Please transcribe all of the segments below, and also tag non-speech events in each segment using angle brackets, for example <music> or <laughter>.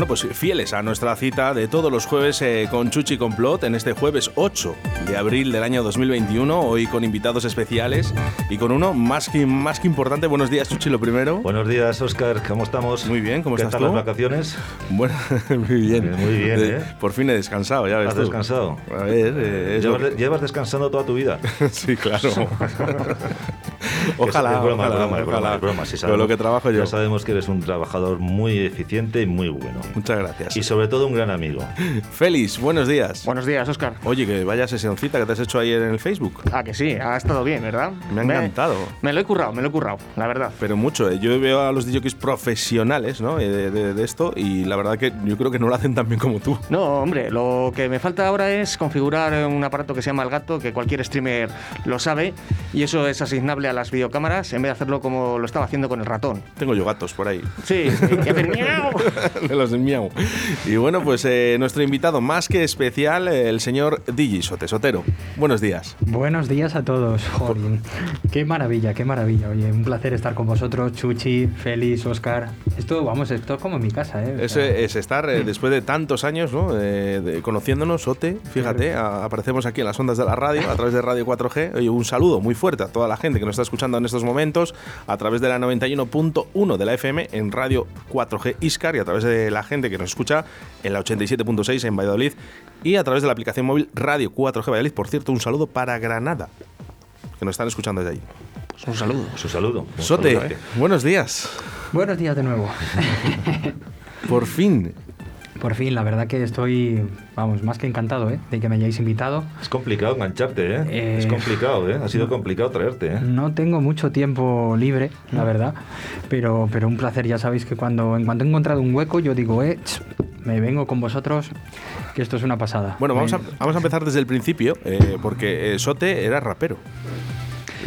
Bueno, pues fieles a nuestra cita de todos los jueves eh, con Chuchi Complot, en este jueves 8 de abril del año 2021, hoy con invitados especiales y con uno más que, más que importante. Buenos días, Chuchi, lo primero. Buenos días, Oscar, ¿cómo estamos? Muy bien, ¿cómo ¿Qué estás tal tú? las vacaciones? Bueno, <laughs> muy bien. Muy bien, De- ¿eh? Por fin he descansado, ya ves ¿Has tú. descansado? A ver, eh, Llevas, descansando toda tu vida. <laughs> Sí, claro. <laughs> <laughs> ojalá, Es broma, ojalá, es broma, es broma, ojalá. es broma. Sí Con lo que trabajo yo. Ya sabemos que eres un trabajador muy eficiente y muy bueno. Muchas gracias. Y sobre todo un gran amigo. <laughs> Félix, buenos días. Buenos días, Oscar. Oye, que vaya sesioncita que te has hecho ayer en el Facebook. Ah, que sí, ha estado bien, ¿verdad? Me ha encantado. Me lo he currado, me lo he currado, la verdad. Pero mucho, ¿eh? yo veo a los DJs profesionales ¿no? Eh, de, de- de esto y la verdad que yo creo que no lo hacen tan bien como tú. No, hombre, lo que me falta ahora es configurar un aparato que se llama el gato, que cualquier streamer lo sabe, y eso es asignable a las videocámaras en vez de hacerlo como lo estaba haciendo con el ratón. Tengo yo gatos por ahí. Sí, <laughs> miau. de los de miau. Y bueno, pues eh, nuestro invitado más que especial, el señor DJ Sote Sotero. Buenos días. Buenos días a todos, <laughs> Jolín. Qué maravilla, qué maravilla. Oye, un placer estar con vosotros, Chuchi, Félix, Oscar. Esto, vamos, esto es como en mi casa, ¿eh? O Es, sea, es estar eh, <clears throat> después de tantos años ¿no? Eh, de- conociéndonos, Sote. Fíjate, a- aparecemos aquí en las ondas de la radio, a través de Radio 4G. Oye, un saludo muy fuerte a toda la gente que nos está escuchando en estos momentos, a través de la 91.1 de la FM en Radio 4G Iscar y a través de la gente que nos escucha en la 87.6 en Valladolid y a través de la aplicación móvil Radio 4G Valladolid. Por cierto, un saludo para Granada, que nos están escuchando desde ahí. Pues un saludo. Su saludo. Sote, saludote. buenos días. Buenos días de nuevo. Por fin. Por fin, la verdad que estoy, vamos, más que encantado, ¿eh? De que me hayáis invitado. Es complicado engancharte, ¿eh? Eh, Es complicado, ¿eh? Ha sido complicado traerte, ¿eh? No tengo mucho tiempo libre, la verdad, pero, pero un placer. Ya sabéis que cuando, en cuanto he encontrado un hueco, yo digo, eh, me vengo con vosotros, que esto es una pasada. Bueno, vamos a, vamos a empezar desde el principio, eh, porque eh, Sote era rapero.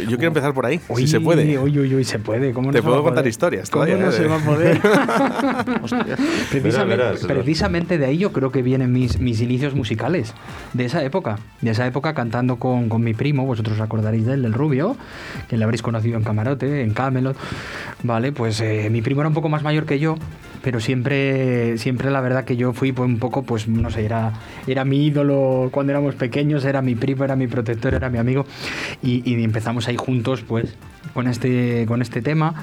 Yo quiero empezar por ahí, si Uy, se puede. Uy, uy, uy, se puede. ¿Cómo no Te se puedo va contar poder? historias ¿Cómo todavía, no eh? se va a poder? <laughs> <laughs> precisamente, Verás, verás. precisamente de ahí yo creo que vienen mis, mis inicios musicales, de esa época. De esa época cantando con, con mi primo, vosotros os acordaréis de él, del Rubio, que le habréis conocido en Camarote, en Camelot. Vale, pues eh, mi primo era un poco más mayor que yo, pero siempre, siempre la verdad que yo fui pues, un poco, pues no sé, era, era mi ídolo cuando éramos pequeños, era mi primo, era mi protector, era mi amigo. Y, empezamos ahí juntos, pues, con este, con este tema.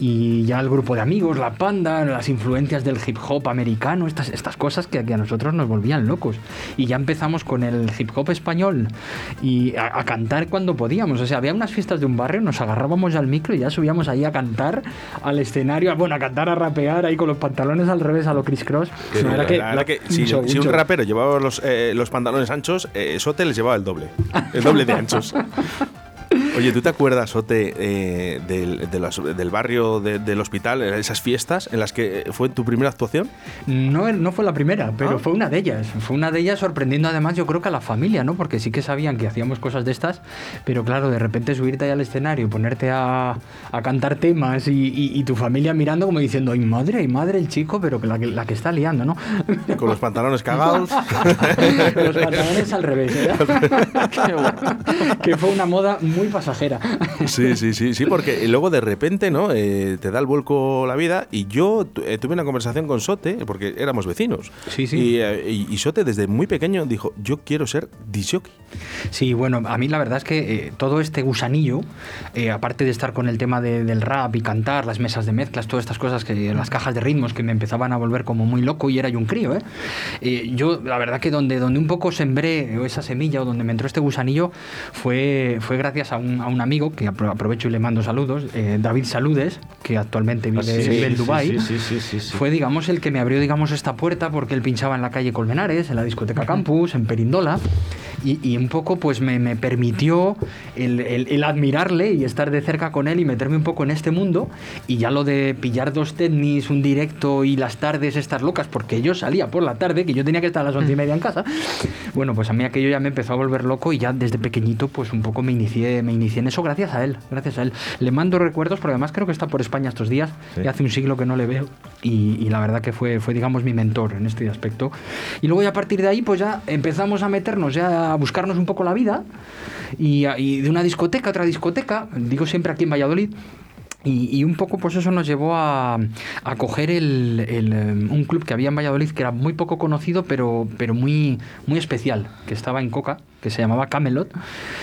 Y ya el grupo de amigos, la panda, las influencias del hip hop americano, estas, estas cosas que, que a nosotros nos volvían locos. Y ya empezamos con el hip hop español y a, a cantar cuando podíamos. O sea, había unas fiestas de un barrio, nos agarrábamos al micro y ya subíamos ahí a cantar al escenario, bueno, a cantar, a rapear ahí con los pantalones al revés a lo Chris Cross. Que la un si, show, si un show. rapero llevaba los, eh, los pantalones anchos, eh, Sote les llevaba el doble. El doble de <laughs> anchos. Oye, ¿tú te acuerdas, Sote, eh, del, de los- del barrio de- del hospital, eh, esas fiestas en las que fue tu primera actuación? No, no fue la primera, pero Ah. fue una de ellas. Fue una de ellas sorprendiendo además yo creo que a la familia, ¿no? Porque sí que sabían que hacíamos cosas de estas, pero claro, de repente subirte ahí al escenario, ponerte a, a cantar temas y, y- y tu familia mirando como diciendo, ay madre, ay madre el chico, pero que la, que la que está liando, ¿no? <laughs> Con los pantalones cagados. <laughs> Los pantalones al revés, ¿eh? <laughs> Qué bueno. que fue una moda muy pasajera. <laughs> Sí, sí, sí, sí, porque luego de repente, ¿no? Eh, te da el vuelco la vida y yo eh, tuve una conversación con Sote, porque éramos vecinos. Sí, sí. Y, eh, y- y Sote desde muy pequeño dijo, yo quiero ser disjockey. Sí, bueno, a mí la verdad es que eh, todo este gusanillo, eh, aparte de estar con el tema de- del rap y cantar, las mesas de mezclas, todas estas cosas, que las cajas de ritmos que me empezaban a volver como muy loco y era yo un crío, ¿eh? Eh, yo, la verdad que donde, donde un poco sembré esa semilla o donde me entró este gusanillo fue, fue gracias a un, a un amigo, que apro- aprovecho y le mando saludos, eh, David Saludes, que actualmente vive, Ah, sí, vive en Dubái. sí, sí, sí, sí, sí. Fue, digamos, el que me abrió, digamos, esta puerta porque él pinchaba en la calle Colmenares, en la discoteca Campus, en Perindola. Y, y un poco pues me, me permitió el, el- el admirarle y estar de cerca con él y meterme un poco en este mundo y ya lo de pillar dos tenis, un directo y las tardes estas locas, porque yo salía por la tarde, que yo tenía que estar a las once y media en casa, bueno, pues a mí aquello ya me empezó a volver loco y ya desde pequeñito pues un poco me inicié, me inicié en eso gracias a él, gracias a él. Le mando recuerdos porque además creo que está por España estos días, Sí. y hace un siglo que no le veo y, y la verdad que fue, fue digamos mi mentor en este aspecto. Y luego ya a partir de ahí pues ya empezamos a meternos, ya a buscarnos un poco la vida y, de una discoteca a otra discoteca, digo siempre aquí en Valladolid. Y, y un poco pues eso nos llevó a, a coger el, el, em, un club que había en Valladolid que era muy poco conocido pero, pero muy, muy especial, que estaba en Coca, que se llamaba Camelot.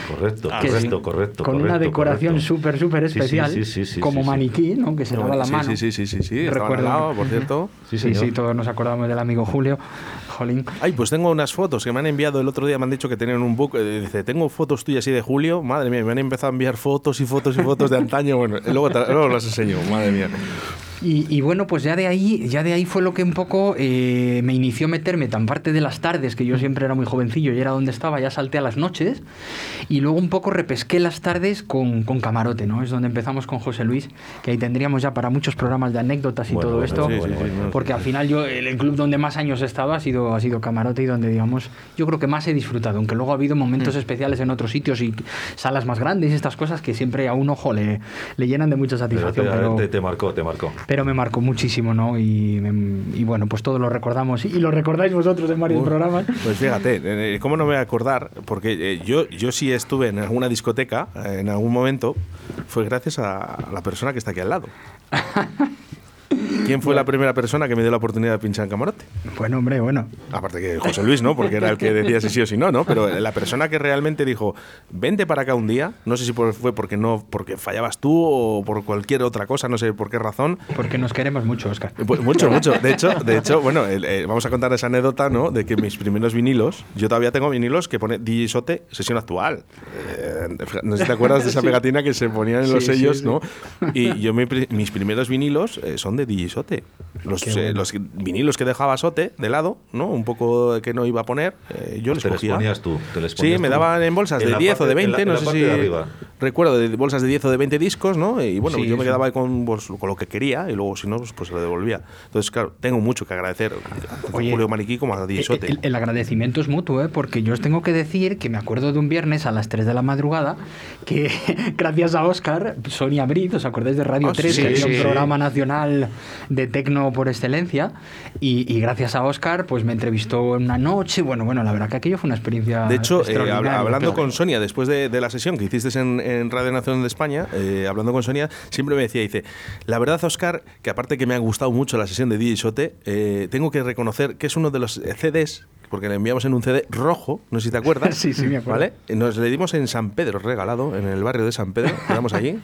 Correcto, correcto, sí, correcto. Con una decoración súper, súper especial, sí, sí, como maniquí, ¿no? que se daba la mano. sí, sí, sí, sí, Recuerdo. al lado, por cierto. <laughs> Sí, Sí, sí, todos nos acordamos del amigo Julio. Jolín. Ay, pues tengo unas fotos que me han enviado el otro día, me han dicho que tenían un book, eh, dice, tengo fotos tuyas así de Julio, madre mía, me han empezado a enviar fotos y fotos y fotos de antaño, bueno, luego, luego las enseño, madre mía. Y, y bueno, pues ya de ahí, ya de ahí fue lo que un poco eh, me inició a meterme tan parte de las tardes, que yo siempre era muy jovencillo y era donde estaba, ya salté a las noches, y luego un poco repesqué las tardes con, con camarote, ¿no? Es donde empezamos con José Luis, que ahí tendríamos ya para muchos programas de anécdotas y Bueno, todo bueno, esto, sí, sí, sí, sí, porque al final yo, el, club donde más años he estado ha sido, ha sido camarote y donde, digamos, yo creo que más he disfrutado, aunque luego ha habido momentos especiales en otros sitios y salas más grandes y estas cosas que siempre a un ojo le, le llenan de mucha satisfacción. te, pero- te- te marcó, te marcó. pero me marcó muchísimo, ¿no? Y, y bueno, pues todos lo recordamos. Y lo recordáis vosotros en varios Uf, programas. Pues fíjate, eh, ¿cómo no me voy a acordar? Porque eh, yo, yo sí estuve en alguna discoteca eh, en algún momento, fue gracias a la persona que está aquí al lado. <laughs> ¿Quién fue la primera persona que me dio la oportunidad de pinchar en camarote? Bueno, hombre, bueno. Aparte que José Luis, ¿no? Porque era el que decía si sí o si no, ¿no? Pero la persona que realmente dijo, vente para acá un día, no sé si fue porque no, porque fallabas tú o por cualquier otra cosa, no sé por qué razón. Porque nos queremos mucho, Oscar. Pues mucho, mucho. De hecho, de hecho bueno, el- eh, vamos a contar esa anécdota, ¿no? De que mis primeros vinilos, yo todavía tengo vinilos que pone DJ Sote, sesión actual. Eh, no sé si te acuerdas de esa pegatina que se ponían en los Sí, sí, sellos, sí. ¿no? Y yo mi mis primeros vinilos eh, son de DJ Sote. Los, Qué eh, bueno. los vinilos que dejaba Sote de lado, ¿no? Un poco que no iba a poner, eh, yo les Te les cogía. ponías tú, te les Sí, ponías me tú. daban en bolsas En de la 10 o de parte- en la- 20, en no la sé parte si. de arriba. Recuerdo de bolsas de 10 o de 20 discos, ¿no? Y bueno, Sí, yo me quedaba con, pues, con lo que quería y luego, si no, pues, pues se lo devolvía. Entonces, claro, tengo mucho que agradecer a Oye, Julio Maniquí como a Diesote. El, el agradecimiento es mutuo, ¿eh? porque yo os tengo que decir que me acuerdo de un viernes a las 3 de la madrugada que, <laughs> gracias a Oscar, Sonia Brit, ¿os acordáis de Radio Ah, 3? sí, que había sí, un programa nacional de tecno por excelencia. Y, y gracias a Oscar, pues me entrevistó en una noche. Bueno, bueno, la verdad que aquello fue una experiencia. De hecho, eh, hablando claro. con Sonia, después de, de la sesión que hiciste en, en Radio Nacional de España, eh, hablando con Sonia, siempre me decía, dice, la verdad, Oscar, que aparte que me ha gustado mucho la sesión de DJ Sote, eh, tengo que reconocer que es uno de los CDs, porque le enviamos en un CD rojo, no sé si te acuerdas. <laughs> Sí, sí, me acuerdo. ¿Vale? Nos le dimos en San Pedro, regalado, en el barrio de San Pedro, quedamos allí.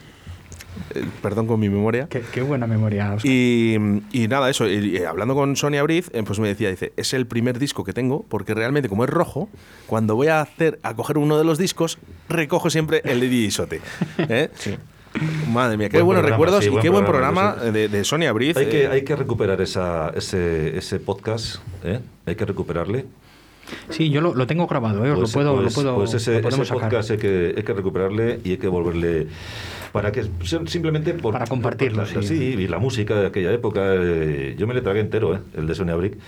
Eh, perdón con mi memoria. Qué, qué buena memoria, Oscar. Y, y nada, eso, y, y hablando con Sonia Briz, eh, pues me decía, dice, es el primer disco que tengo, porque realmente como es rojo, cuando voy a hacer, a coger uno de los discos, recojo siempre el de DJ Sote. ¿Eh? <laughs> Madre mía, qué Buen buenos programa, recuerdos sí, y buen qué buen programa, programa de, de Sonia Briz. Hay que, eh, hay que recuperar esa, ese, ese podcast, ¿eh? hay que recuperarle. Sí, yo lo, lo tengo grabado, ¿eh? Pues, lo puedo, pues- lo puedo pues ese, lo ese podcast hay que, hay que recuperarle y hay que volverle para que simplemente por, Para compartirlo, por- sí. y la música de aquella época eh, yo me le tragué entero eh, el de Sonia Brick que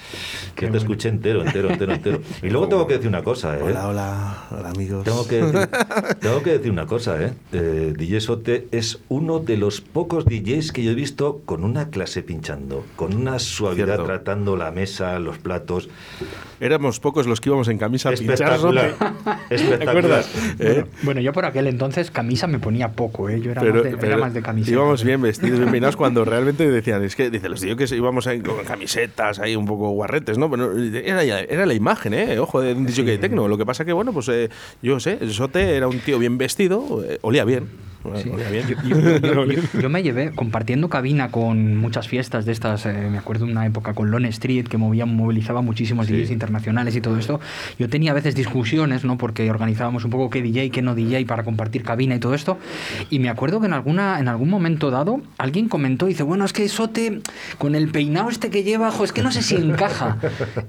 Qué te bueno. escuché entero entero entero entero <laughs> y luego tengo que decir una cosa eh. Hola, hola, hola amigos. Tengo que, decir, <laughs> tengo que decir una cosa, ¿eh? Eh, DJ Sote es uno de los pocos DJs que yo he visto con una clase pinchando, con una suavidad Cierto. tratando la mesa, los platos. Éramos pocos los que íbamos en camisa a pinchar Espectacular. ¿Te Espectacular. acuerdas? ¿Eh? Bueno, bueno, yo por aquel entonces camisa me ponía poco, ¿eh? Yo era, Pero- más, de, era pero más de camiseta. Íbamos bien vestidos, bien peinados, cuando <laughs> realmente decían, es que, dice, los tíos que íbamos ahí con camisetas, ahí un poco guarretes, ¿no? Pero era, era la imagen, ¿eh? Ojo, de un DJ de tecno. Lo que pasa que, bueno, pues eh, yo sé, el Sote era un tío bien vestido, eh, olía bien. Sí. Yo, yo- yo- yo- yo me llevé compartiendo cabina con muchas fiestas de estas. eh, me acuerdo de una época con Lone Street que movía, movilizaba muchísimos Sí. DJs internacionales y todo esto. Yo tenía a veces discusiones, ¿no? Porque organizábamos un poco qué DJ, qué no DJ para compartir cabina y todo esto. Y me acuerdo que en alguna en algún momento dado alguien comentó, dice, bueno, es que Sote con el peinado este que lleva, jo, es que no sé si encaja.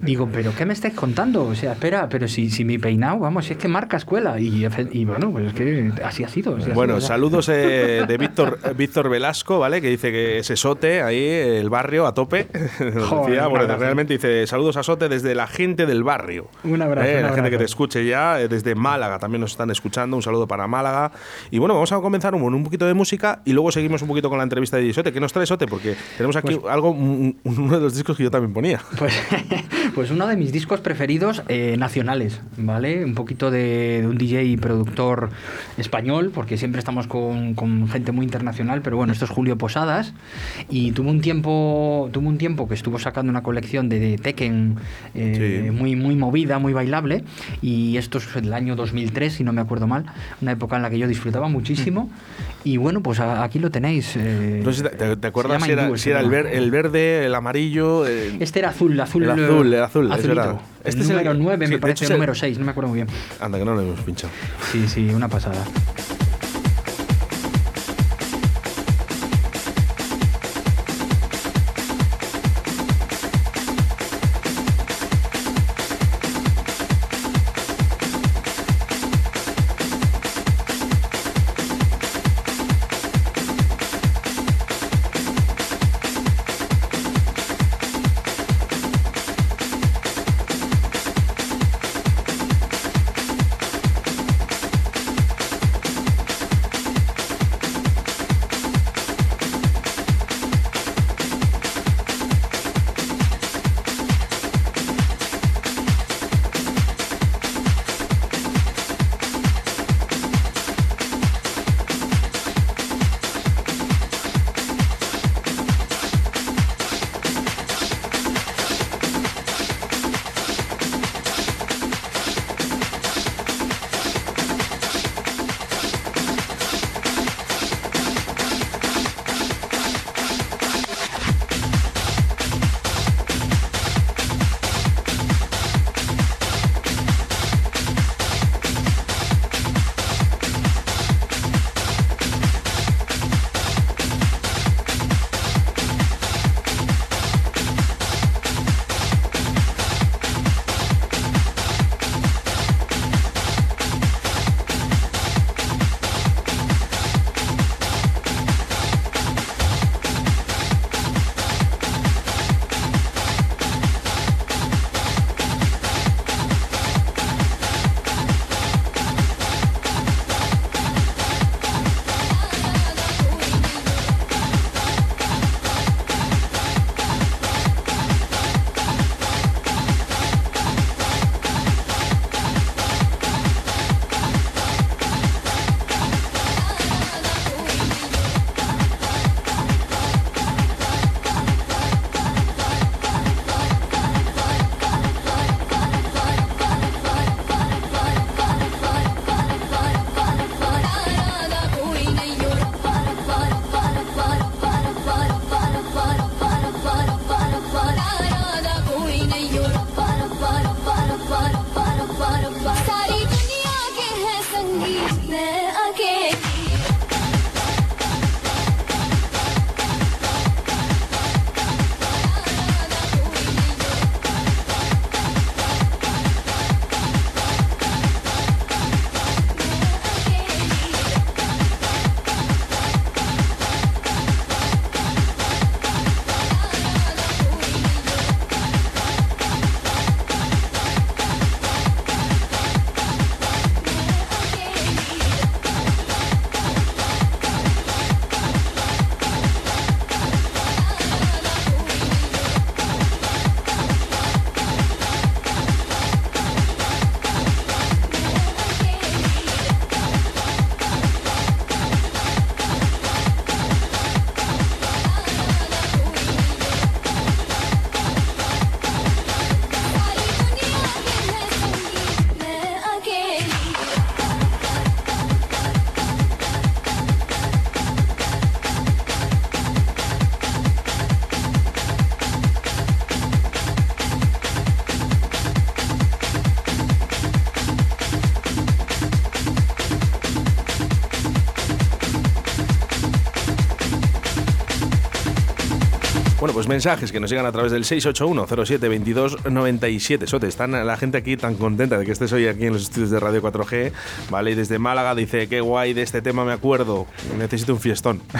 Digo, pero ¿qué me estáis contando? O sea, espera, pero si, si mi peinado, vamos, es que marca escuela. Y, y bueno, pues es que así ha sido. así ha Bueno, sido, ya. Saludos eh, de Víctor Víctor Velasco, ¿vale? Que dice que ese Sote, ahí el barrio a tope. Nos <laughs> Joder, decía, un bueno, realmente dice saludos a Sote desde la gente del barrio. Un abrazo, Eh, un la gente que te escuche ya, eh, desde Málaga también nos están escuchando. Un saludo para Málaga. Y bueno, vamos a comenzar con un poquito de música y luego seguimos un poquito con la entrevista de Sote. ¿Qué nos trae Sote? Porque tenemos aquí algo, un- uno de los discos que yo también ponía. Pues, <laughs> pues uno de mis discos preferidos eh, nacionales, ¿vale? Un poquito de, de un DJ y productor español, porque siempre estamos con, con gente muy internacional, pero bueno, esto es Julio Posadas. Y tuvo un tiempo, tuvo un tiempo que estuvo sacando una colección de, de Tekken eh, Sí. muy, muy movida, muy bailable. Y esto es el año 2003, si no me acuerdo mal, una época en la que yo disfrutaba muchísimo. Y bueno, pues a- aquí lo tenéis. eh, No sé si te, te- acuerdas si era, si era el, ver- el verde, el amarillo. el- Este era azul, azul. El azul, el azul, azulito. Este Este es es el- número 9, sí, me parece, el- número 6, no me acuerdo muy bien. Anda, que no lo hemos pinchado. Sí, sí, una pasada. Pues mensajes que nos llegan a través del 681-07-2297. Sote, están la gente aquí tan contenta de que estés hoy aquí en los estudios de Radio 4G, ¿vale? Y desde Málaga dice, qué guay, de este tema me acuerdo, necesito un fiestón. <laughs>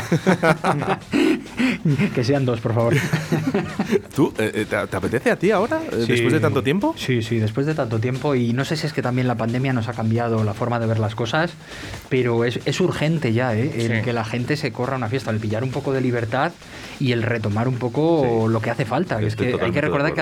que sean dos, por favor. ¿Tú, eh, eh, te, te apetece a ti ahora, eh, después de tanto tiempo? Sí, sí, después de tanto tiempo. Y no sé si es que también la pandemia nos ha cambiado la forma de ver las cosas, pero es, es urgente ya, ¿eh? El Sí. que la gente se corra a una fiesta, el pillar un poco de libertad y el retomar un poco Sí. lo que hace falta. que Es que hay que recordar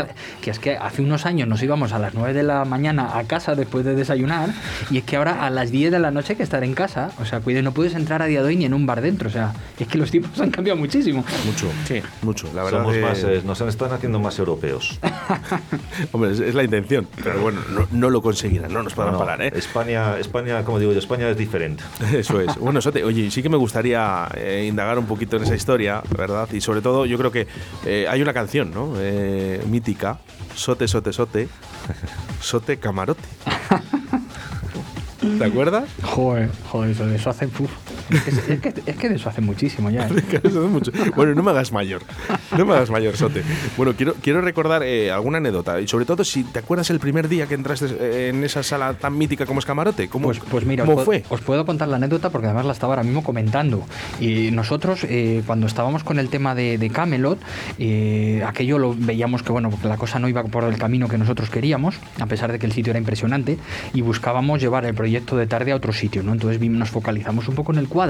que, es que hace unos años nos íbamos a las 9 de la mañana a casa después de desayunar y es que ahora a las 10 de la noche hay que estar en casa. O sea, cuide, no puedes entrar a día de hoy ni en un bar dentro. O sea, es que los tiempos han cambiado muchísimo. Mucho, Sí. mucho. La verdad Somos que- más, eh, nos están haciendo más europeos. <laughs> Hombre, es, es la intención, pero bueno, no, no lo conseguirán, no nos podrán No, no, parar, ¿eh? España, España, como digo yo, España es diferente. <laughs> Eso es. Bueno, Sote, oye, sí que me gustaría eh, indagar un poquito en esa historia, ¿verdad? Y sobre todo, yo creo que eh, hay una canción, ¿no? Eh, mítica, Sote, Sote, Sote, Sote Camarote. <laughs> ¿Te acuerdas? Joder, joder, eso hace. uf. Es, que, es que- es que de eso hace muchísimo ya. ¿eh? <laughs> Bueno, no me hagas mayor. No me hagas mayor, Sote. Bueno, quiero, quiero recordar eh, alguna anécdota. Y sobre todo, si te acuerdas el primer día que entraste eh, en esa sala tan mítica como es Camarote. ¿Cómo, Pues, pues mira, ¿cómo os, fue? puedo- os puedo contar la anécdota porque además la estaba ahora mismo comentando. Y nosotros, eh, cuando estábamos con el tema de, de Camelot, eh, aquello lo veíamos que bueno, la cosa no iba por el camino que nosotros queríamos, a pesar de que el sitio era impresionante, y buscábamos llevar el proyecto de tarde a otro sitio, ¿no? Entonces nos focalizamos un poco en el cuadro,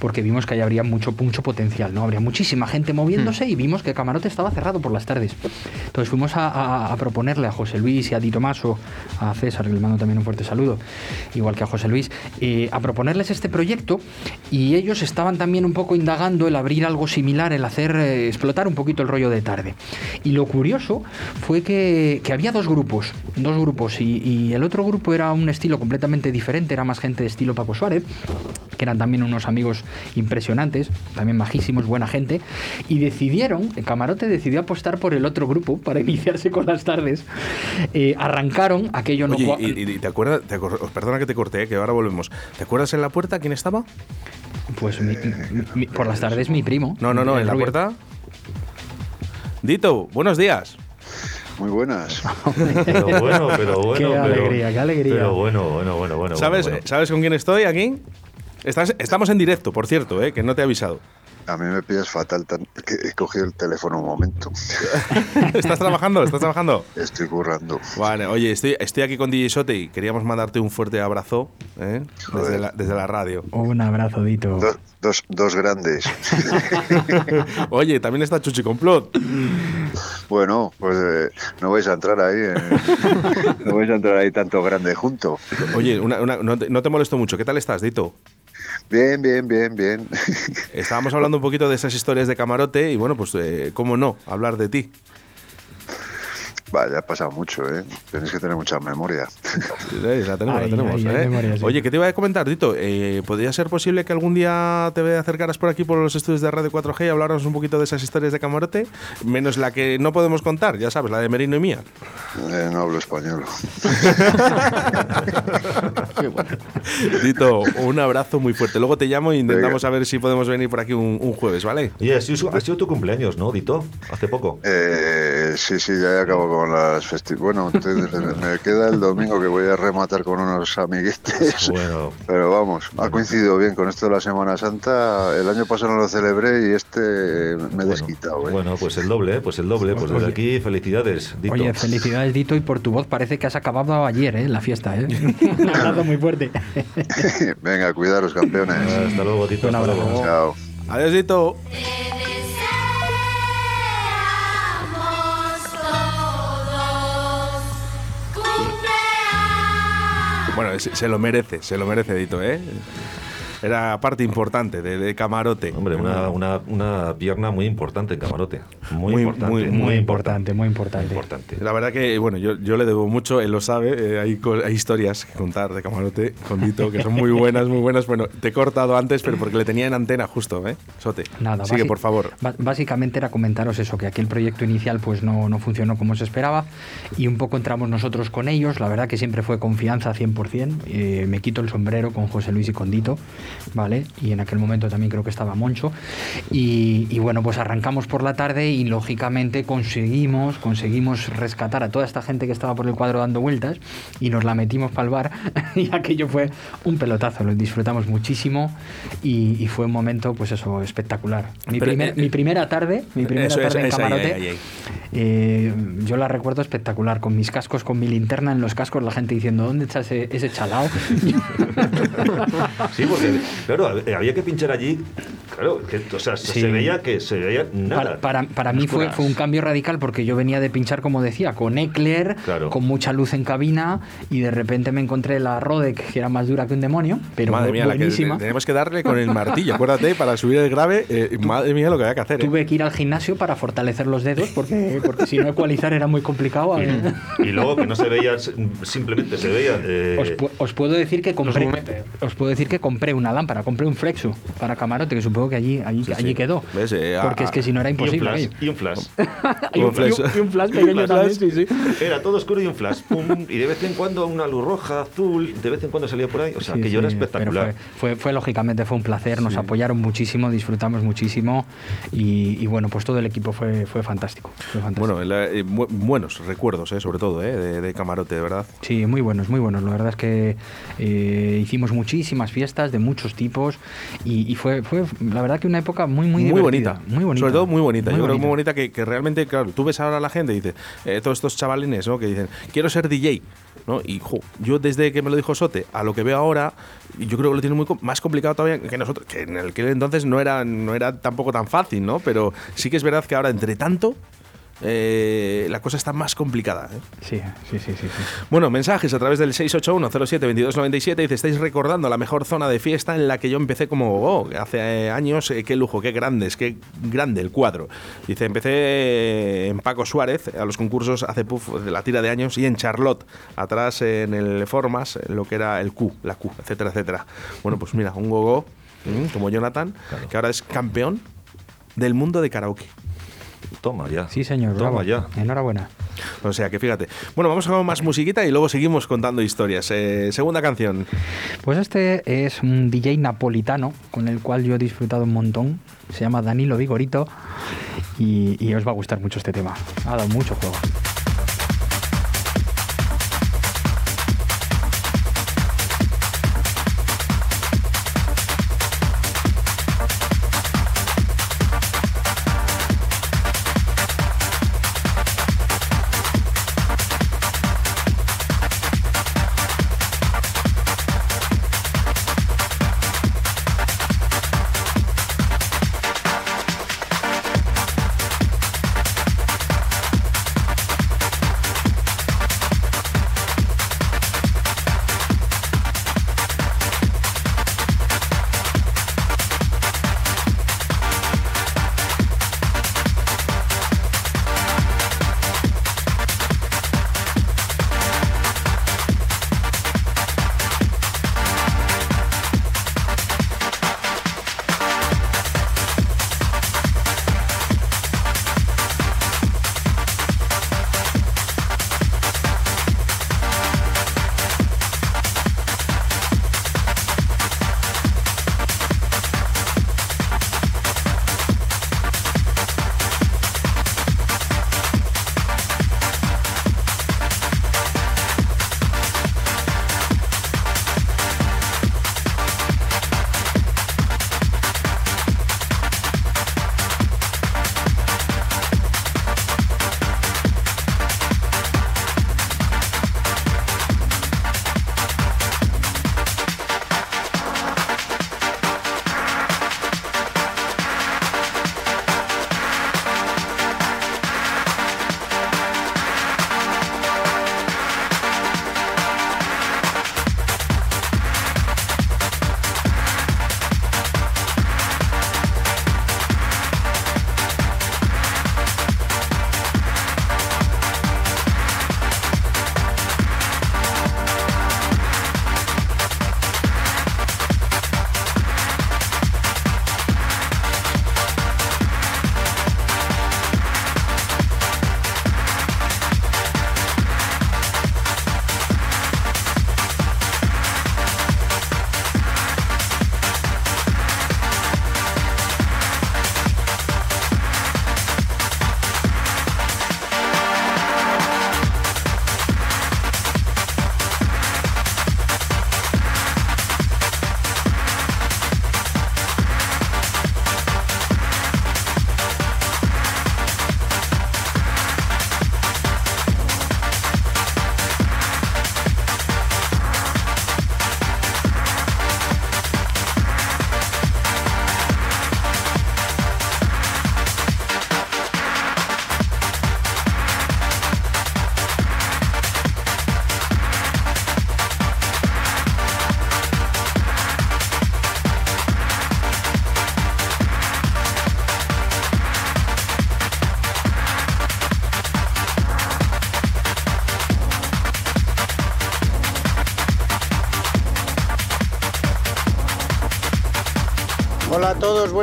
porque vimos que ahí habría mucho, mucho potencial, ¿no? Habría muchísima gente moviéndose y vimos que Camarote estaba cerrado por las tardes. Entonces fuimos a, a- a proponerle a José Luis y a Di Tomaso, a César, que le mando también un fuerte saludo, igual que a José Luis, eh, a proponerles este proyecto y ellos estaban también un poco indagando el abrir algo similar, el hacer eh, explotar un poquito el rollo de tarde. Y lo curioso fue que, que había dos grupos, dos grupos y, y el otro grupo era un estilo completamente diferente, era más gente de estilo Paco Suárez, que eran también unos amigos impresionantes, también majísimos, buena gente, y decidieron, el camarote decidió apostar por el otro grupo para <laughs> iniciarse con las tardes. Eh, arrancaron, aquello no Oye, y, y- y te acuerdas, te perdona que te corté, eh, que ahora volvemos. ¿Te acuerdas en la puerta quién estaba? Pues mi- mi- mi- por las tardes mi primo. No, no, no, en la rubio. puerta. Dito, buenos días. Muy buenas. <laughs> Pero bueno, pero bueno. Qué pero- alegría, qué alegría. Pero bueno, bueno, bueno, bueno. ¿Sabes, bueno, bueno. ¿Sabes con quién estoy aquí? Estás- estamos en directo, por cierto, eh, que no te he avisado. A mí me pillas fatal tan- que he cogido el teléfono un momento. <laughs> ¿Estás trabajando? ¿Estás trabajando? Estoy currando. Vale, oye, estoy, estoy aquí con DJ Sote y queríamos mandarte un fuerte abrazo ¿eh? desde, la, desde la radio. Un abrazo, Dito. Do- dos, dos grandes. <laughs> Oye, también está Chuchi Complot. Bueno, pues eh, no vais a entrar ahí. eh. <laughs> No vais a entrar ahí tanto grande junto. Oye, una- una- no, te, no te molesto mucho. ¿Qué tal estás, Dito? Bien, bien, bien, bien. Estábamos hablando un poquito de esas historias de camarote y bueno, pues eh, cómo no, hablar de ti. Vaya, ha pasado mucho, ¿eh? Tenéis que tener mucha memoria. La tenemos, Ay, la tenemos. ay, ¿eh? memoria, sí. Oye, ¿qué te iba a comentar, Dito? Eh, ¿Podría ser posible que algún día te acercaras por aquí por los estudios de Radio 4G y habláramos un poquito de esas historias de camarote? Menos la que no podemos contar, ya sabes, la de Merino y mía. Eh, no hablo español. <laughs> Dito, un abrazo muy fuerte. Luego te llamo e intentamos Venga. a ver si podemos venir por aquí un, un jueves, ¿vale? Sido, ha sido tu cumpleaños, ¿no, Dito? Hace poco. Eh, sí, sí, ya acabo con las festivas. Bueno, te- <laughs> me queda el domingo que voy a rematar con unos amiguetes. <laughs> Bueno, Pero vamos, ha coincidido bien con esto de la Semana Santa. El año pasado no lo celebré y este me he desquitado. ¿eh? bueno, pues el doble, pues el doble. Pues desde aquí, felicidades, Dito. Oye, felicidades, Dito, y por tu voz parece que has acabado ayer, ¿eh? La fiesta, ¿eh? <laughs> Un abrazo muy fuerte. Venga, cuidaros, campeones. Hasta luego, Dito. Un hasta abrazo. luego. Chao. Adiós, Dito. Bueno, se, lo merece, se lo merece, Dito, ¿eh? Era parte importante de, de camarote. Hombre, una, una, una pierna muy importante en camarote. Muy, Muy, importante. muy, Muy importante, muy importante. importante. La verdad que, bueno, yo, yo le debo mucho, él lo sabe, eh, hay, hay historias que contar de camarote con Dito que son muy buenas, muy buenas. Bueno, te he cortado antes, pero porque le tenía en antena justo, ¿eh? Sote. Nada, Sigue, por favor. Básicamente era comentaros eso, que aquí el proyecto inicial pues no, no funcionó como se esperaba y un poco entramos nosotros con ellos, la verdad que siempre fue confianza 100%, eh, me quito el sombrero con José Luis y con Dito ¿vale? Y en aquel momento también creo que estaba Moncho. Y, y bueno, pues arrancamos por la tarde y lógicamente conseguimos, conseguimos rescatar a toda esta gente que estaba por el cuadro dando vueltas y nos la metimos para el bar <laughs> y aquello fue un pelotazo, lo disfrutamos muchísimo y, y fue un momento, pues eso, espectacular. Mi, Pero, primer- eh, mi primera tarde, mi primera eso, tarde eso, en ahí, camarote, ahí, ahí. eh, yo la recuerdo espectacular, con mis cascos, con mi linterna en los cascos, la gente diciendo, ¿dónde está ese, ese chalao? <laughs> Sí, porque, claro, hab- había que pinchar allí. Claro, que, o sea, se- Sí. se veía que se veía nada. Para, para, para mí fue, fue un cambio radical porque yo venía de pinchar, como decía, con Eckler, Claro. con mucha luz en cabina y de repente me encontré la Rodec, que era más dura que un demonio, pero madre mía, la que tenemos que darle con el martillo, acuérdate, <laughs> para subir el grave. eh, madre mía, lo que había que hacer. ¿eh? Tuve que ir al gimnasio para fortalecer los dedos porque, porque si no ecualizar era muy complicado. Y, y luego que no se veía, simplemente se veía. eh, Os, pu- os puedo decir que compré os puedo decir que compré una lámpara, compré un Flexu para camarote, que supongo que allí, allí, Sí, allí sí. quedó. ¿Ves? Eh, porque a- es que si no era y un imposible. Y un flash. <laughs> Y un, Un flash. y un- y un flash pequeño también, flash. sí, sí. Era todo oscuro y un flash. pum, y de vez en cuando una luz roja, azul, de vez en cuando salía por ahí. O sea, Sí, que yo era espectacular. pero Fue, fue, fue, lógicamente fue un placer, nos apoyaron muchísimo, disfrutamos muchísimo y, y bueno, pues todo el equipo fue, fue fantástico. fue fantástico. Bueno, la- eh, bu- buenos recuerdos, eh, sobre todo, eh, de, de camarote, de verdad. Sí, muy buenos, muy buenos. La verdad es que eh, hicimos muchísimas fiestas de muchos tipos y, y fue, fue, la verdad que una época muy, muy, bonita. Muy bonita. Sobre todo muy bonita. Muy Yo creo que muy bonita. que, que realmente, claro, tú ves ahora a la gente y dices, eh, todos estos chavalines, ¿no? Que dicen, quiero ser DJ. ¿no? Y jo, yo desde que me lo dijo Sote a lo que veo ahora, yo creo que lo tiene muy más complicado todavía que nosotros, que en aquel entonces no era, no era tampoco tan fácil, ¿no? Pero sí que es verdad que ahora, entre tanto, eh, la cosa está más complicada. ¿eh? Sí, sí, sí, sí. sí. Bueno, mensajes a través del 681-07-2297. Dice, estáis recordando la mejor zona de fiesta en la que yo empecé como gogo. Hace eh, años, eh, qué lujo, qué grandes, qué grande el cuadro. Dice, empecé en Paco Suárez, a los concursos hace puf, de la tira de años, y en Charlotte, atrás en el Formas, lo que era el Q, la Q, etcétera, etcétera. Bueno, pues mira, un gogo como Jonathan, que ahora es campeón del mundo de karaoke. Toma ya. Sí, señor. Toma bravo. ya. Enhorabuena. O sea que fíjate. Bueno, vamos con más musiquita y luego seguimos contando historias. Eh, segunda canción. Pues este es un DJ napolitano con el cual yo he disfrutado un montón. Se llama Danilo Vigorito y, y os va a gustar mucho este tema. Ha dado mucho juego.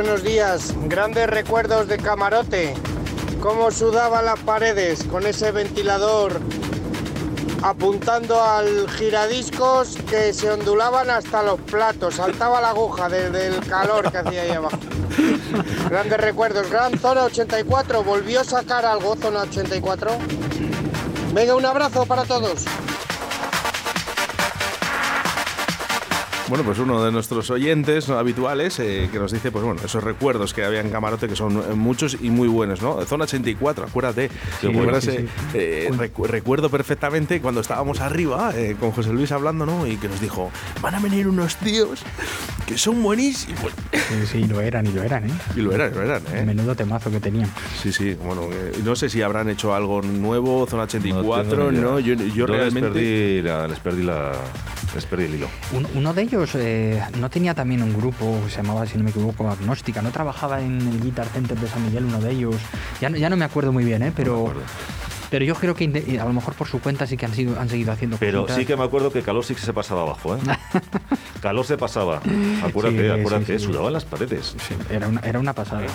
Buenos días. Grandes recuerdos de camarote. Cómo sudaba las paredes con ese ventilador apuntando al giradiscos que se ondulaban hasta los platos. Saltaba la aguja desde el calor que hacía ahí abajo. Grandes recuerdos. Gran Zona 84. ¿Volvió a sacar algo Zona 84? Venga, un abrazo para todos. Bueno, pues uno de nuestros oyentes ¿no? habituales eh, que nos dice, pues bueno, esos recuerdos que había en Camarote que son eh, muchos y muy buenos, ¿no? Zona 84, acuérdate. Qué bueno, ¿Recuerdas, sí, sí. eh, recu- recuerdo perfectamente cuando estábamos arriba eh, con José Luis hablando, ¿no? Y que nos dijo, van a venir unos tíos que son buenísimos. Sí, sí, lo eran y lo eran, ¿eh? Y lo eran, lo eran, ¿eh? Menudo temazo que tenían. Sí, sí, bueno, eh, no sé si habrán hecho algo nuevo, Zona No 84, tengo ni idea. ¿no? Yo, yo les realmente... perdí, la- les perdí la, les perdí el hilo. Un- uno de ellos eh, no tenía también un grupo que se llamaba, si no me equivoco, Agnóstica. No trabajaba en el Guitar Center de San Miguel, uno de ellos. Ya no, ya no me acuerdo muy bien, ¿eh? Pero, pero yo creo que a lo mejor por su cuenta sí que han, sido, han seguido haciendo Pero cositas. sí que me acuerdo que Calor sí que se pasaba abajo, ¿eh? <laughs> Calor se pasaba. Acuérdate, Sí, acuérdate, sí, sí. sudaban las paredes. Era, una, era una pasada.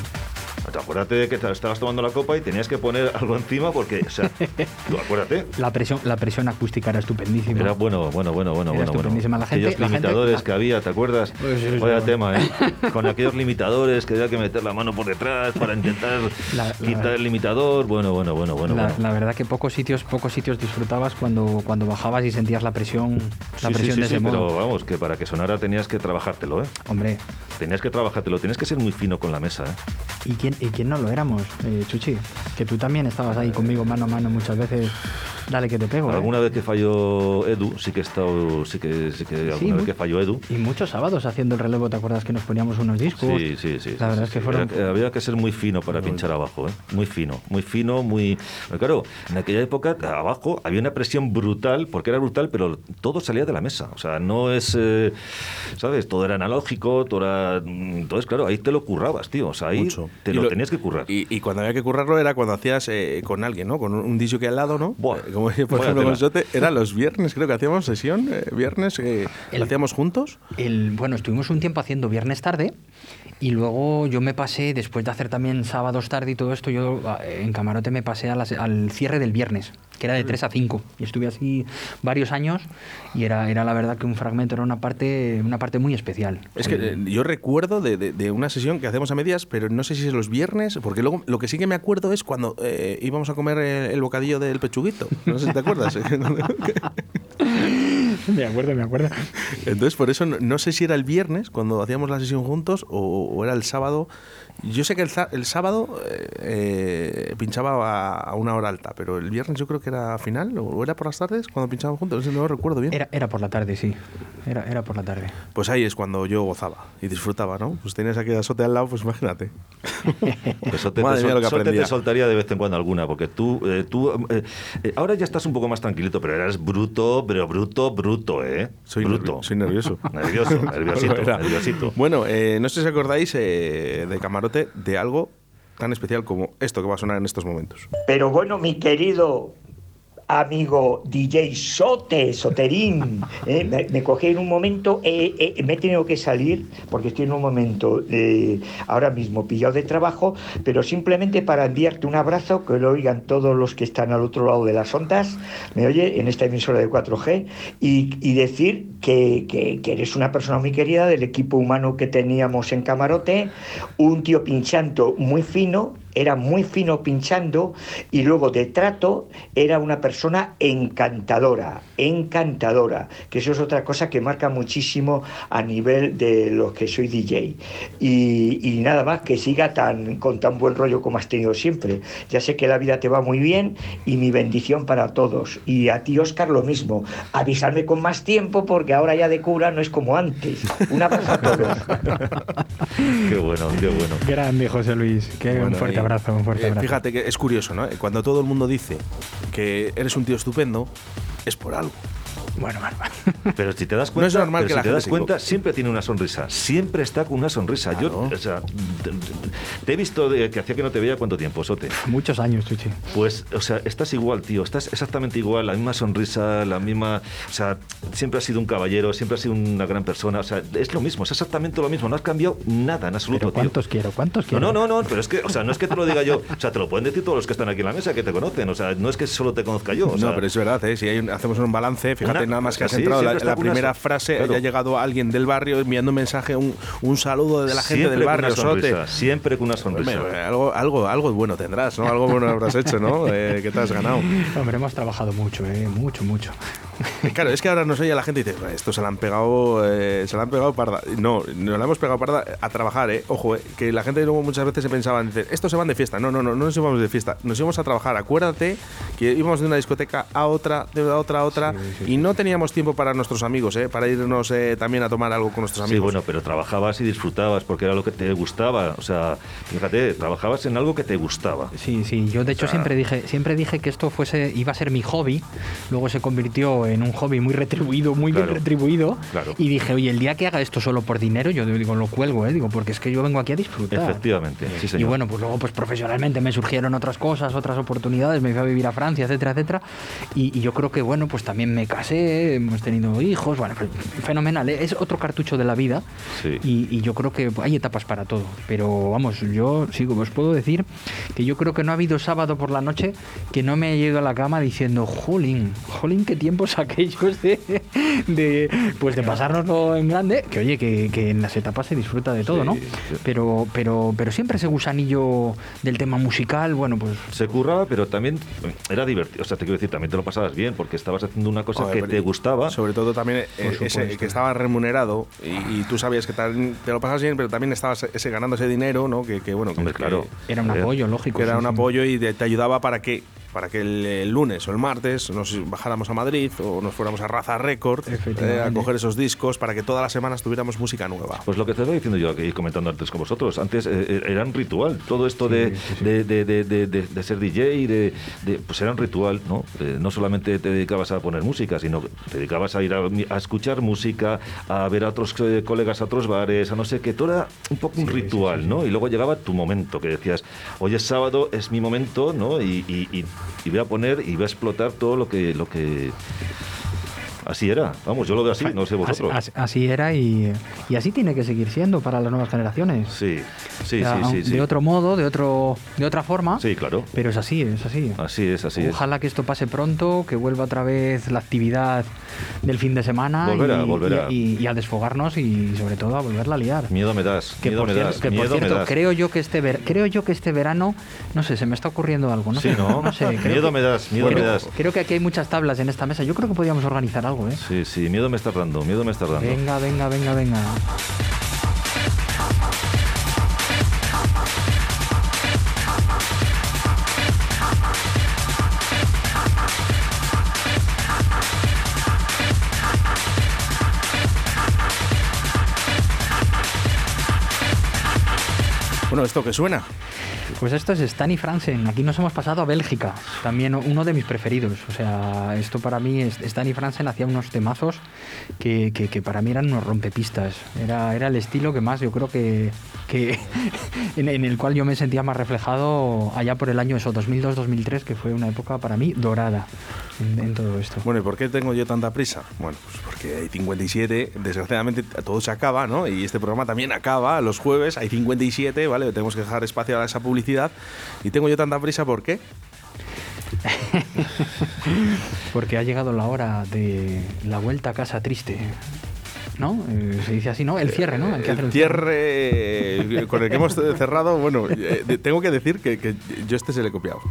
Acuérdate de que te estabas tomando la copa y tenías que poner algo encima porque, o sea, <laughs> tú acuérdate. La presión, la presión acústica era estupendísima. Era bueno, bueno, bueno, bueno, Era bueno. bueno. estupendísima. La gente- aquellos la gente- limitadores la- <laughs> que había, ¿te acuerdas? Pues sí, Vaya sí. tema, ¿eh? <laughs> Con aquellos limitadores que había que meter la mano por detrás para intentar La- la- quitar el limitador. Bueno, bueno, bueno, bueno. la, bueno. la verdad que pocos sitios, pocos sitios disfrutabas cuando, cuando bajabas y sentías la presión, la Sí, sí, presión sí, de sí, ese modo. pero vamos, que para que sonara tenías que trabajártelo, ¿eh? Hombre, Tenías que trabajártelo, tenías que ser muy fino con la mesa, ¿eh? ¿y quién, ¿y quién no lo éramos, eh, Chuchi? Que tú también estabas ahí conmigo mano a mano muchas veces. Dale que te pego. ¿eh? Alguna vez que falló Edu, sí que he estado, sí que, sí que alguna Sí, vez que falló Edu. Y muchos sábados haciendo el relevo, ¿te acuerdas que nos poníamos unos discos? Sí, sí, sí. La sí, verdad sí, es que sí. fueron... Había, que- había que ser muy fino para pinchar abajo, ¿eh? Muy fino, muy fino, muy... Pero claro, en aquella época abajo había una presión brutal, porque era brutal, pero todo salía de la mesa. O sea, no es... eh, ¿Sabes? Todo era analógico, todo era... Entonces, claro, ahí te lo currabas, tío. O sea, ahí Mucho. te Y lo, tenías que currar. Y, y cuando había que currarlo era cuando hacías eh, con alguien, ¿no? Con un, un disco que al lado, ¿no? Buah, Eh, Como por ejemplo con. Sote, era los viernes, creo que hacíamos sesión, eh, viernes, eh, El- ¿lo hacíamos juntos? El, bueno, estuvimos un tiempo haciendo viernes tarde y luego yo me pasé, después de hacer también sábados tarde y todo esto, yo ah, en camarote me pasé a las- al cierre del viernes, que era de 3 a 5. Y estuve así varios años y era, era la verdad que un fragmento era una parte, una parte muy especial. Es que eh, yo recuerdo de, de- de una sesión que hacemos a medias, pero no sé si es los viernes, porque luego lo que sí que me acuerdo es cuando eh, íbamos a comer el, el bocadillo del pechuguito. No sé si te acuerdas. <laughs> <laughs> me acuerdo, me acuerdo. Entonces, por eso no, no sé si era el viernes cuando hacíamos la sesión juntos o, o era el sábado. Yo sé que el, el sábado eh, eh, pinchaba a, a una hora alta, pero el viernes yo creo que era final o era por las tardes cuando pinchábamos juntos. No sé, no lo recuerdo bien. Era, era por la tarde, sí. Era, era por la tarde. Pues ahí es cuando yo gozaba y disfrutaba, ¿no? Pues tenías aquí a Sote al lado, pues imagínate. <laughs> Eso te, Madre te mía, sol- lo que Sote te aprendía. soltaría de vez en cuando alguna, porque tú, eh, tú eh, eh, ahora ya estás un poco más tranquilito, pero eras bruto, pero bruto, bruto, ¿eh? Soy, bruto. nervi- soy nervioso. <laughs> Nervioso, <laughs> nerviosito, nerviosito. Bueno, eh, no sé si acordáis eh, de Camarote de algo tan especial como esto que va a sonar en estos momentos. Pero bueno, mi querido amigo DJ Sote, Soterín, <laughs> eh, me, cogí en un momento, eh, eh, me he tenido que salir porque estoy en un momento eh, ahora mismo pillado de trabajo, pero simplemente para enviarte un abrazo, que lo oigan todos los que están al otro lado de las ondas, me oye, en esta emisora de 4G, y, y decir que, que- que eres una persona muy querida del equipo humano que teníamos en Camarote, un tío pinchando muy fino, era muy fino pinchando y luego de trato era una persona encantadora, encantadora, que eso es otra cosa que marca muchísimo a nivel de los que soy DJ. Y, y nada más, que siga tan, con tan buen rollo como has tenido siempre. Ya sé que la vida te va muy bien y mi bendición para todos. Y a ti, Oscar, lo mismo. Avisarme con más tiempo porque ahora ya de cura no es como antes. Un abrazo a todos. <laughs> Qué bueno, qué bueno. Grande, José Luis. Qué un Bueno, fuerte y, abrazo, un fuerte eh, abrazo. Fíjate que es curioso, ¿no? Cuando todo el mundo dice que eres un tío estupendo, es por algo. Bueno, bueno. Pero si te das No cuenta, es normal pero que si la te gente das cuenta, siempre tiene una sonrisa. Siempre está con una sonrisa. Yo, o sea, te, te he visto de, que hacía que no te veía cuánto tiempo, Sote. Muchos años, Chuchi. Pues, o sea, estás igual, tío. Estás exactamente igual. La misma sonrisa, la misma. O sea, siempre has sido un caballero, siempre has sido una gran persona. O sea, es lo mismo, es exactamente lo mismo. No has cambiado nada en absoluto, Pero tío. ¿cuántos quiero? ¿Cuántos No, quiero? no, no, no, pero es que, o sea, no es que te lo diga yo, o sea, te lo pueden decir todos los que están aquí en la mesa que te conocen, o sea, no es que solo te conozca yo, o sea, no, pero es verdad, ¿eh? si hay un- hacemos un balance, fíjate Una- nada más que has sí, entrado, la, primera frase, claro. ya ha llegado alguien del barrio enviando un mensaje, un, un saludo de la gente siempre del barrio, sonrisa, siempre con una sonrisa. Hombre, algo, algo, algo bueno tendrás, ¿no? Algo bueno habrás hecho, ¿no? Eh, que te has ganado. <laughs> Hombre, hemos trabajado mucho, ¿eh? Mucho, mucho. <laughs> Claro, es que ahora nos oye la gente y dice, esto se la han pegado, eh, se la han pegado parda. No, no la hemos pegado parda a trabajar, eh. Ojo, eh, que la gente luego muchas veces se pensaba, dice, estos se van de fiesta. No, no, no, no nos íbamos de fiesta, nos íbamos a trabajar. Acuérdate que íbamos de una discoteca a otra, de otra a otra, y no teníamos tiempo para nuestros amigos, eh, para irnos eh, también a tomar algo con nuestros Sí, amigos. bueno, pero trabajabas y disfrutabas porque era lo que te gustaba. O sea, fíjate, trabajabas en algo que te gustaba. Sí, sí, yo de hecho siempre dije, siempre dije que esto fuese, iba a ser mi hobby, luego se convirtió en un hobby muy retribuido, muy Claro, bien retribuido, claro. y dije, oye, el día que haga esto solo por dinero, yo digo, lo cuelgo, ¿eh? digo, porque es que yo vengo aquí a disfrutar. Efectivamente, sí, Y bueno, pues luego pues profesionalmente me surgieron otras cosas, otras oportunidades, me fui a vivir a Francia, etcétera, etcétera, y, y yo creo que bueno, pues también me casé, hemos tenido hijos, bueno, fenomenal, ¿eh? es otro cartucho de la vida, Sí. y, y yo creo que hay etapas para todo, pero vamos, yo como os puedo decir, que yo creo que no ha habido sábado por la noche que no me he ido a la cama diciendo, jolín, jolín, qué tiempos <laughs> aquellos de, de pues de pasárnoslo en grande, que oye, que, que en las etapas se disfruta de todo, Sí, ¿no? sí. Pero, pero, pero siempre ese gusanillo del tema musical, bueno, pues Se curraba, pero también era divertido. O sea, te quiero decir, también te lo pasabas bien porque estabas haciendo una cosa que te gustaba. Sobre todo también eh, ese, supuesto. que estaba remunerado y, y tú sabías que tal- te lo pasabas bien, pero también estabas ese, ganando ese dinero, ¿no? Que, que, bueno, que, Hombre, que- claro. era un Eh, apoyo, lógico. que era sí, un sí. apoyo y te, te ayudaba para que para que el, el lunes o el martes nos bajáramos a Madrid o nos fuéramos a Raza Record eh, a coger esos discos para que todas las semanas tuviéramos música nueva. Pues lo que te estaba diciendo yo aquí comentando antes con vosotros, antes eh, eh, era un ritual, todo esto de, de, de- de- de- de- de ser DJ, de, de- pues era un ritual, ¿no? Eh, no solamente te dedicabas a poner música, sino que te dedicabas a ir a, a escuchar música, a ver a otros eh, colegas a otros bares, a no sé qué, todo era un poco un ritual, ¿no? Y luego llegaba tu momento, que decías, hoy es sábado, es mi momento, ¿no? Y, y- y- y voy a poner y voy a explotar todo lo que... Lo que Así era, vamos, yo lo veo así, no sé vosotros. así- así era y, y así tiene que seguir siendo para las nuevas generaciones. Sí, sí, O sea, sí, sí, sí. De otro modo, de otro, de otra forma. Sí, claro. Pero es así, es así. Así es, así es. Ojalá que esto pase pronto, que vuelva otra vez la actividad del fin de semana Volverá, y, volverá. y- y a desfogarnos y sobre todo a volverla a liar. Miedo me das, Que miedo por me cierto, das, que por miedo me cierto, das. creo yo que este ver- creo yo que este verano, no sé, se me está ocurriendo algo, no Sí, sé, ¿no? sé, Miedo que- me das, miedo creo, me das. creo que aquí hay muchas tablas en esta mesa. Yo creo que podríamos organizar algo, ¿eh? Sí, sí, miedo me estás dando, miedo me estás dando. Venga, venga, venga, venga. Bueno, ¿esto que suena? Pues esto es Stani Fransen. Aquí nos hemos pasado a Bélgica. También uno de mis preferidos. O sea, esto para mí, es- Stani Fransen hacía unos temazos que, que- que para mí eran unos rompepistas. Era, era el estilo que más yo creo que, que <laughs> en, en el cual yo me sentía más reflejado allá por el año eso, 2002-2003, que fue una época para mí dorada en, en todo esto. Bueno, ¿y por qué tengo yo tanta prisa? Bueno, pues porque hay 57, desgraciadamente todo se acaba, ¿no? Y este programa también acaba los jueves, hay 57, ¿vale? Tenemos que dejar espacio a esa publicidad. Y tengo yo tanta prisa, ¿por qué? <laughs> Porque ha llegado la hora de la vuelta a casa triste. ¿No? Eh, se dice así, ¿no? El cierre, ¿no? Que El cierre eh, con el que hemos cerrado, bueno, eh, tengo que decir que, que yo este se le he copiado.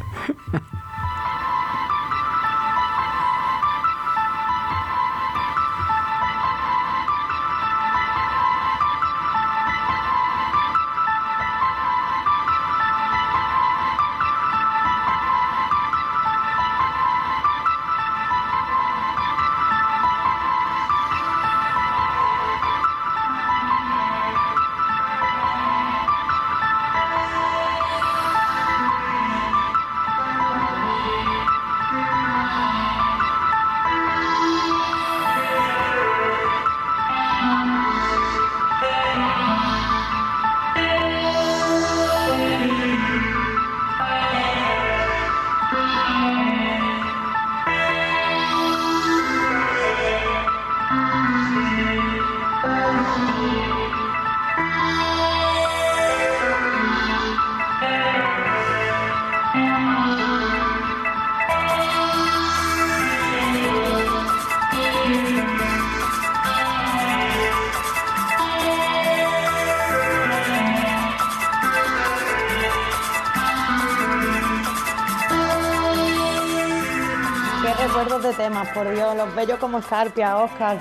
Recuerdos de temas, por Dios, los bellos como Scarpia, Oscar,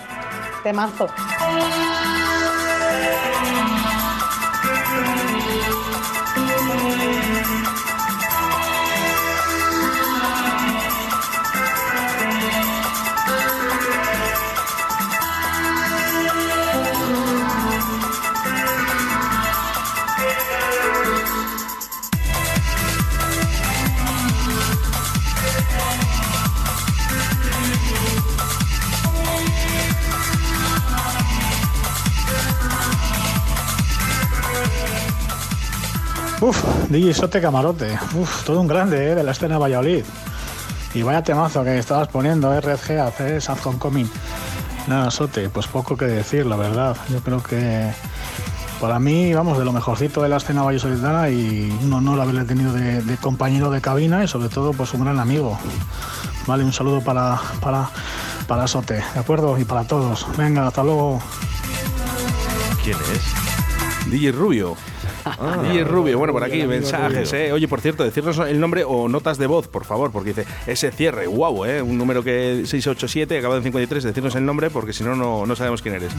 temazo. Uf, DJ Sote Camarote. Todo un grande ¿eh? de la escena Valladolid. Y vaya temazo que estabas poniendo, ¿eh? Red G, hace South Homecoming. Nada, Sote, pues poco que decir, la verdad. Yo creo que para mí, vamos, de lo mejorcito de la escena vallisoletana y un honor haberle tenido de, de compañero de cabina y sobre todo, pues un gran amigo. Vale, un saludo para, para, para Sote, ¿de acuerdo? Y para todos. Venga, hasta luego. ¿Quién es? DJ Rubio. <laughs> Ah. DJ Rubio, bueno, por aquí mensajes, eh. Oye, por cierto, decirnos el nombre o notas de voz, por favor, porque dice ese cierre, guau, eh. Un número que 687, acabado en 53, decirnos el nombre, porque si no no sabemos quién eres.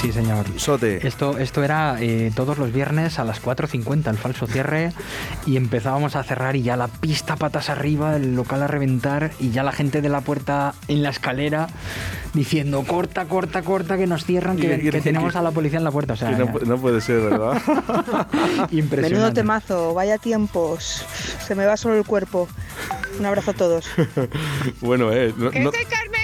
Sí, señor. Sote. Esto, esto era eh, todos los viernes a las 4.50, el falso cierre, y empezábamos a cerrar y ya la pista patas arriba, el local a reventar, y ya la gente de la puerta en la escalera diciendo corta, corta, corta, que nos cierran, que, Que- que- que tenemos a la policía en la puerta. O sea, Que no, pu- no puede ser, ¿verdad? <laughs> <laughs> Menudo impresionante. temazo, vaya tiempos. Se me va solo el cuerpo. Un abrazo a todos. <laughs> bueno, eh. no- no- Carmen,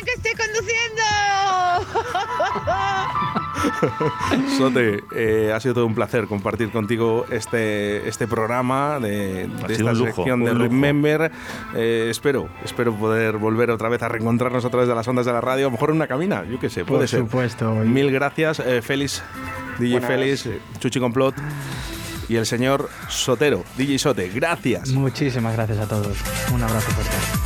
Sote, eh, ha sido todo un placer compartir contigo este, este programa de, esta lujo, sección de. Remember. Eh, espero, espero poder volver otra vez a reencontrarnos a través de las ondas de la radio, a lo mejor en una cabina, yo qué sé, puede Por ser. supuesto. Mil gracias, eh, Félix, DJ Buenas. Félix, Chuchi Complot y el señor Sotero, DJ Sote. Gracias. Muchísimas gracias a todos. Un abrazo fuerte.